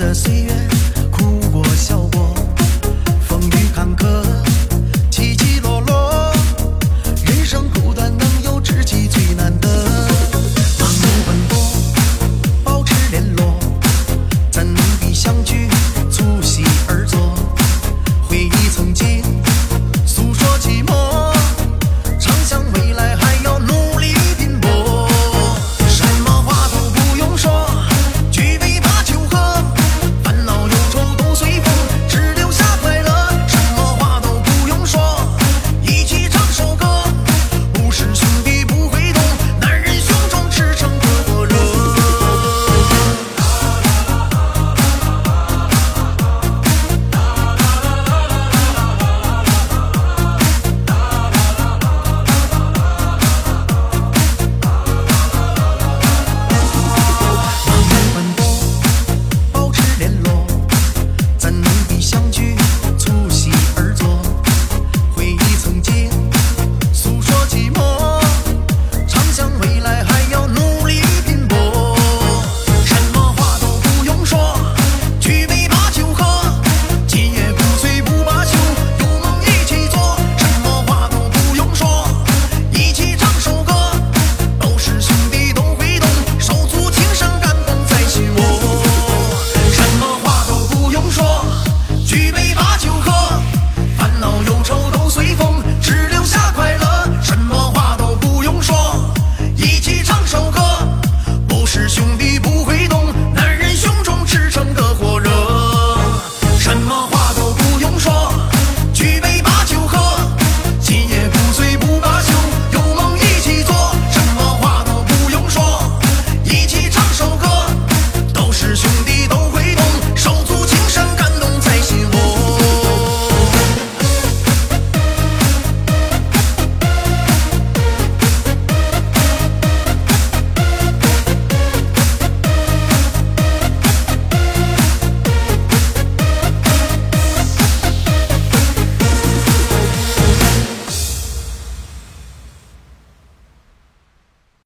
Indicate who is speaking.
Speaker 1: 的岁月哭过笑过举杯